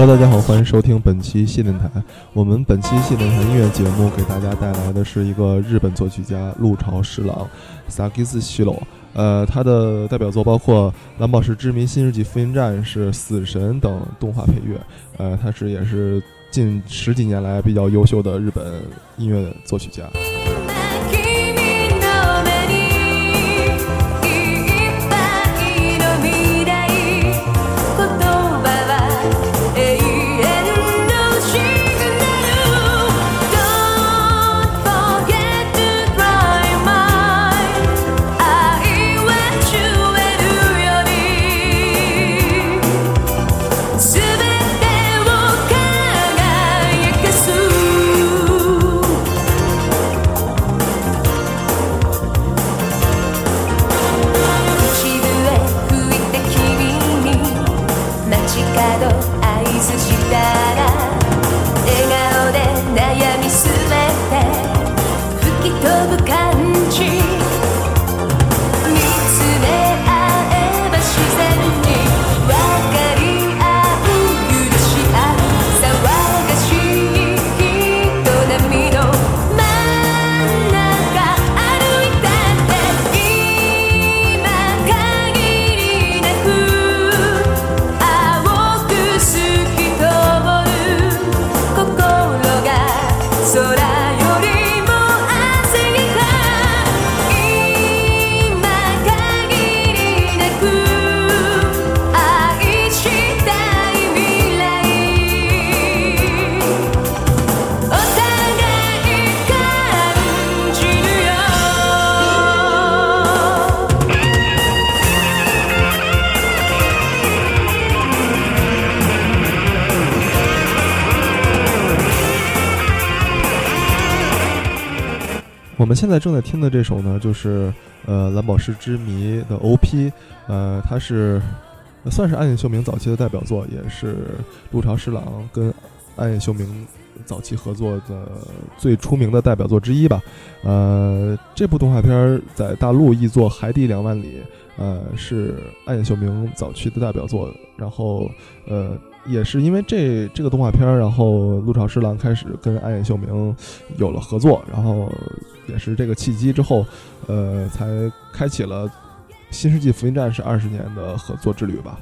Hello，大家好，欢迎收听本期谢电台。我们本期谢电台音乐节目给大家带来的是一个日本作曲家陆朝十郎 （Sakis Shiro）。呃，他的代表作包括《蓝宝石之谜》《新世纪福音战士》《死神》等动画配乐。呃，他是也是近十几年来比较优秀的日本音乐作曲家。我们现在正在听的这首呢，就是呃《蓝宝石之谜》的 OP，呃，它是算是暗夜秀明早期的代表作，也是陆潮十郎跟暗夜秀明早期合作的最出名的代表作之一吧。呃，这部动画片在大陆译作《海底两万里》，呃，是暗夜秀明早期的代表作。然后，呃。也是因为这这个动画片，然后陆潮十郎开始跟暗夜秀明有了合作，然后也是这个契机之后，呃，才开启了《新世纪福音战士》二十年的合作之旅吧。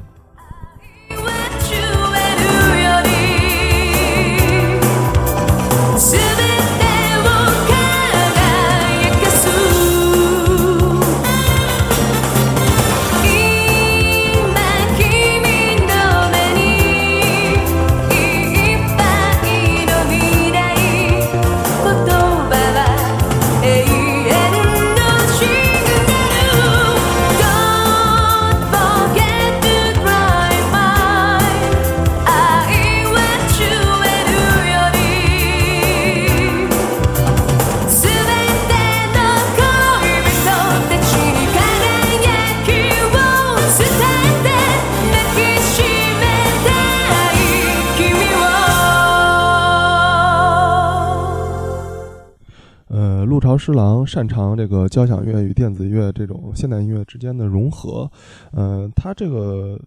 陆朝十郎擅长这个交响乐与电子乐这种现代音乐之间的融合，呃，他这个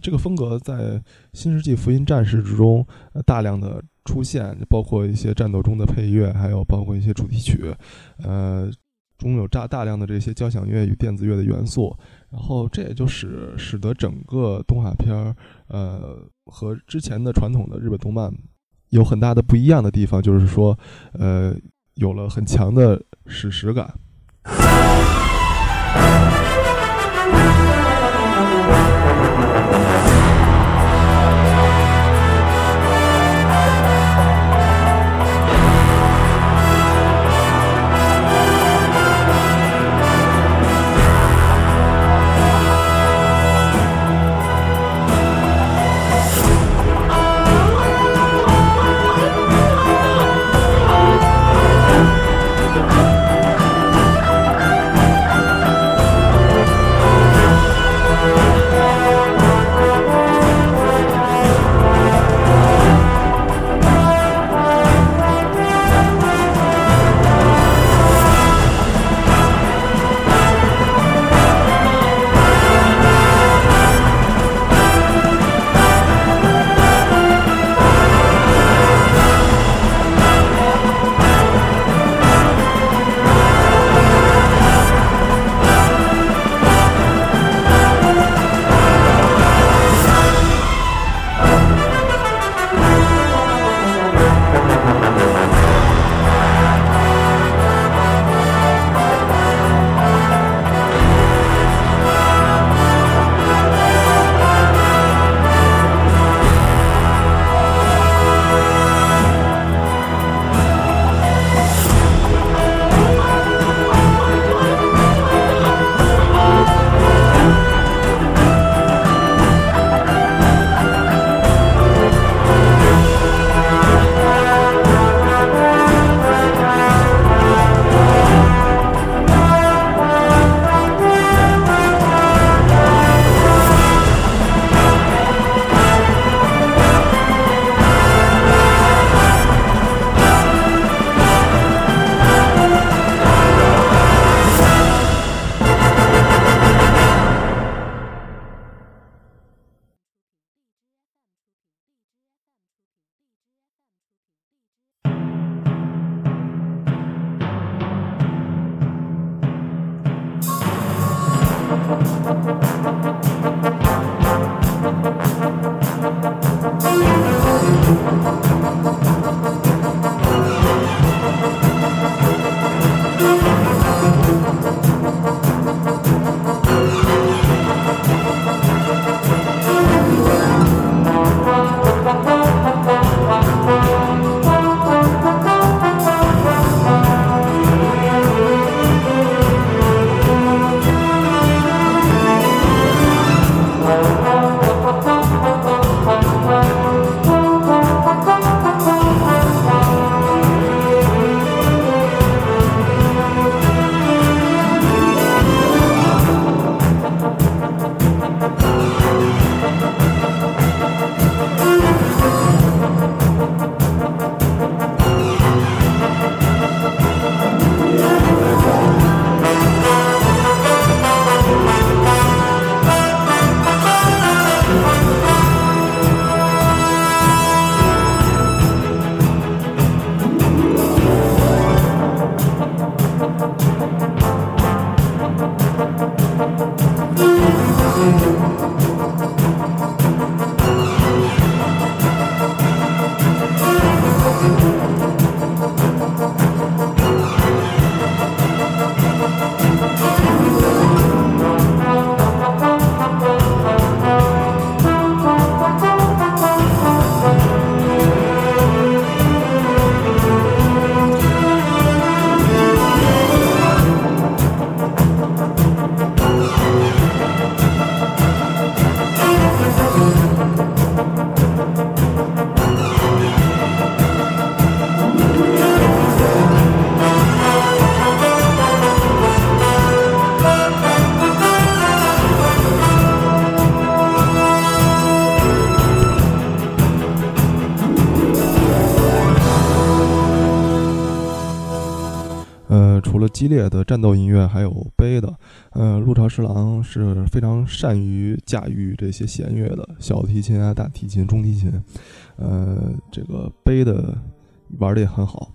这个风格在《新世纪福音战士》之中大量的出现，包括一些战斗中的配乐，还有包括一些主题曲，呃，中有大大量的这些交响乐与电子乐的元素，然后这也就使使得整个动画片儿，呃，和之前的传统的日本动漫有很大的不一样的地方，就是说，呃。有了很强的史实感。的战斗音乐，还有悲的。呃，陆朝十郎是非常善于驾驭这些弦乐的，小提琴啊、大提琴、中提琴。呃，这个悲的玩的也很好。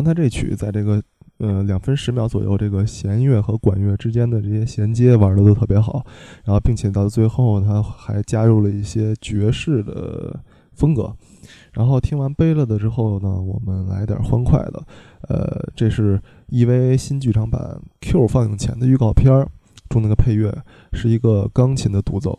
刚才这曲在这个呃两分十秒左右，这个弦乐和管乐之间的这些衔接玩的都特别好，然后并且到最后他还加入了一些爵士的风格。然后听完贝勒的之后呢，我们来点欢快的。呃，这是 EVA 新剧场版 Q 放映前的预告片中那个配乐，是一个钢琴的独奏。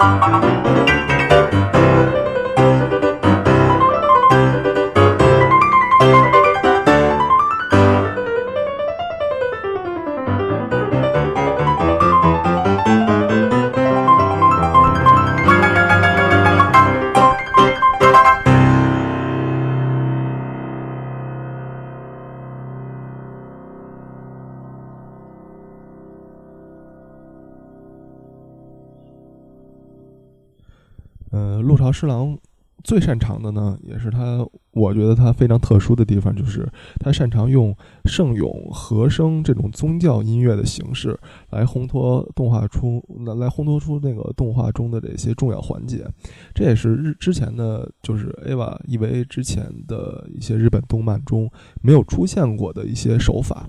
呃，陆朝师郎最擅长的呢，也是他，我觉得他非常特殊的地方，就是他擅长用圣咏、和声这种宗教音乐的形式来烘托动画出，来来烘托出那个动画中的这些重要环节。这也是日之前的，就是 AVA EVA 之前的一些日本动漫中没有出现过的一些手法。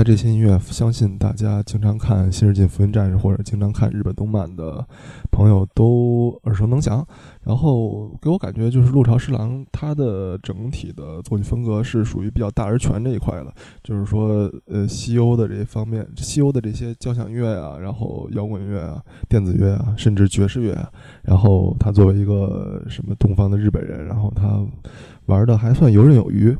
的这些音乐，相信大家经常看《新世纪福音战士》或者经常看日本动漫的朋友都耳熟能详。然后给我感觉就是陆朝师郎他的整体的作曲风格是属于比较大而全这一块的，就是说，呃，西欧的这一方面，西欧的这些交响乐啊，然后摇滚乐啊、电子乐啊，甚至爵士乐啊，然后他作为一个什么东方的日本人，然后他玩的还算游刃有余。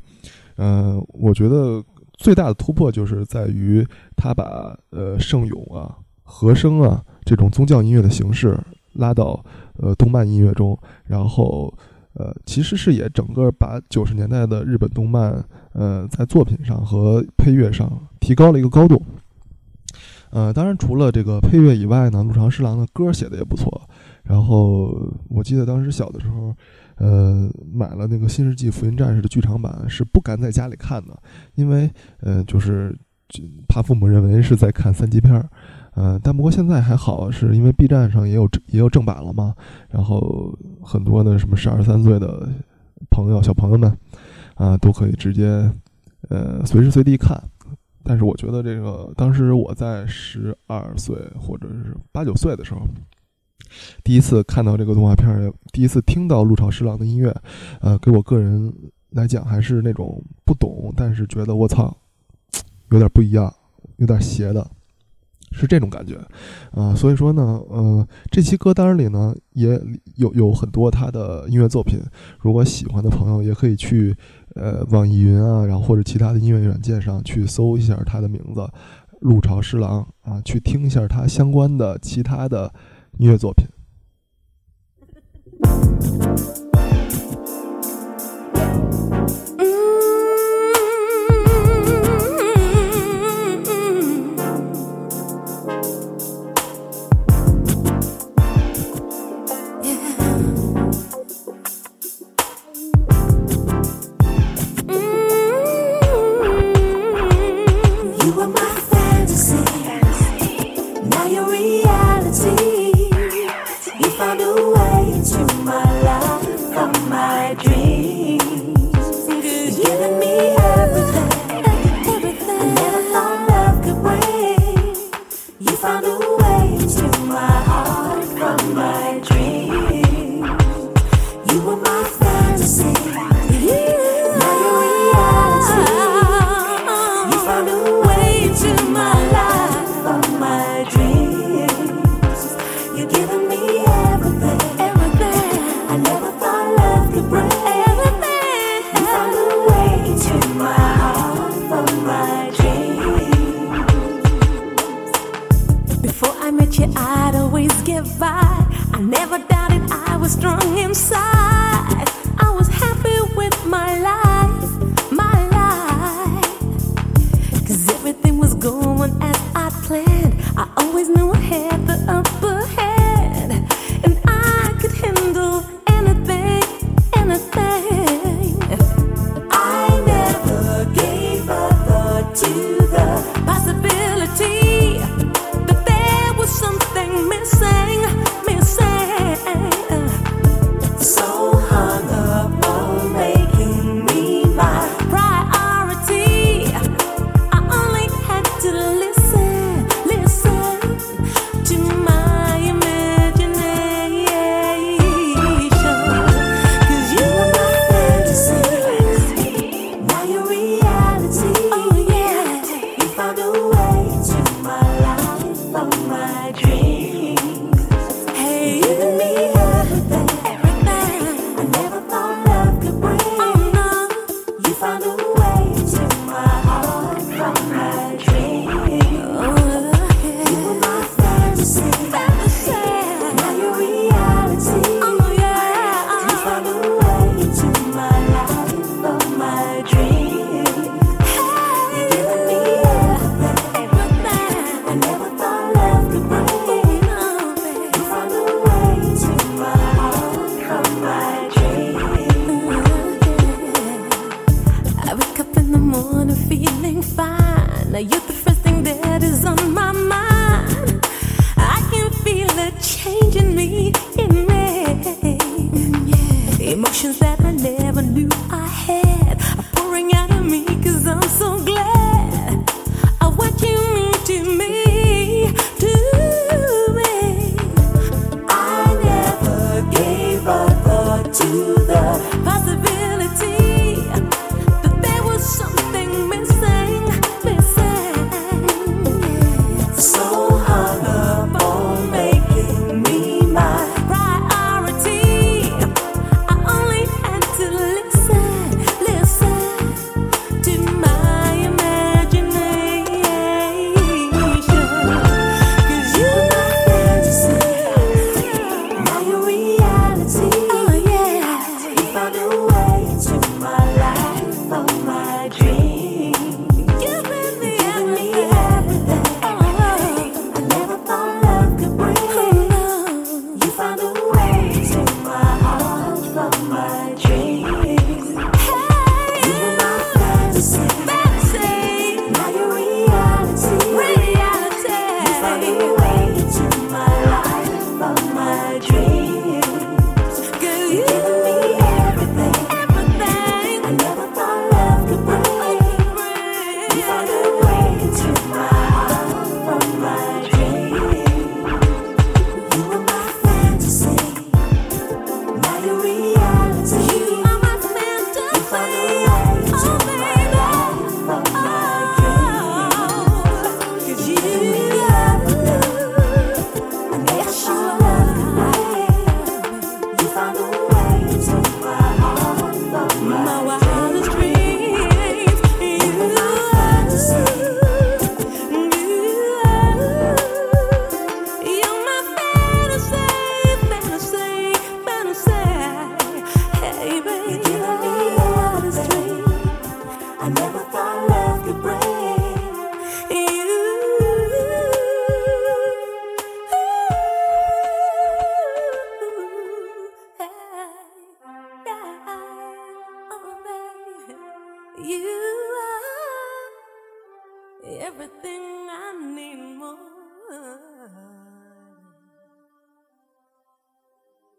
嗯，我觉得。最大的突破就是在于他把呃圣咏啊、和声啊这种宗教音乐的形式拉到呃动漫音乐中，然后呃其实是也整个把九十年代的日本动漫呃在作品上和配乐上提高了一个高度。呃，当然除了这个配乐以外呢，陆长师郎的歌写的也不错。然后我记得当时小的时候。呃，买了那个《新世纪福音战士》的剧场版，是不敢在家里看的，因为呃，就是怕父母认为是在看三级片儿。呃，但不过现在还好，是因为 B 站上也有也有正版了嘛，然后很多的什么十二三岁的朋友、小朋友们啊，都可以直接呃随时随地看。但是我觉得这个当时我在十二岁或者是八九岁的时候。第一次看到这个动画片儿，第一次听到陆潮师郎的音乐，呃，给我个人来讲还是那种不懂，但是觉得我操，有点不一样，有点邪的，是这种感觉，啊，所以说呢，呃，这期歌单里呢也有有很多他的音乐作品，如果喜欢的朋友也可以去呃网易云啊，然后或者其他的音乐软件上去搜一下他的名字，陆潮师郎啊，去听一下他相关的其他的。音乐作品。Thank you. by. I never doubted I was strong inside.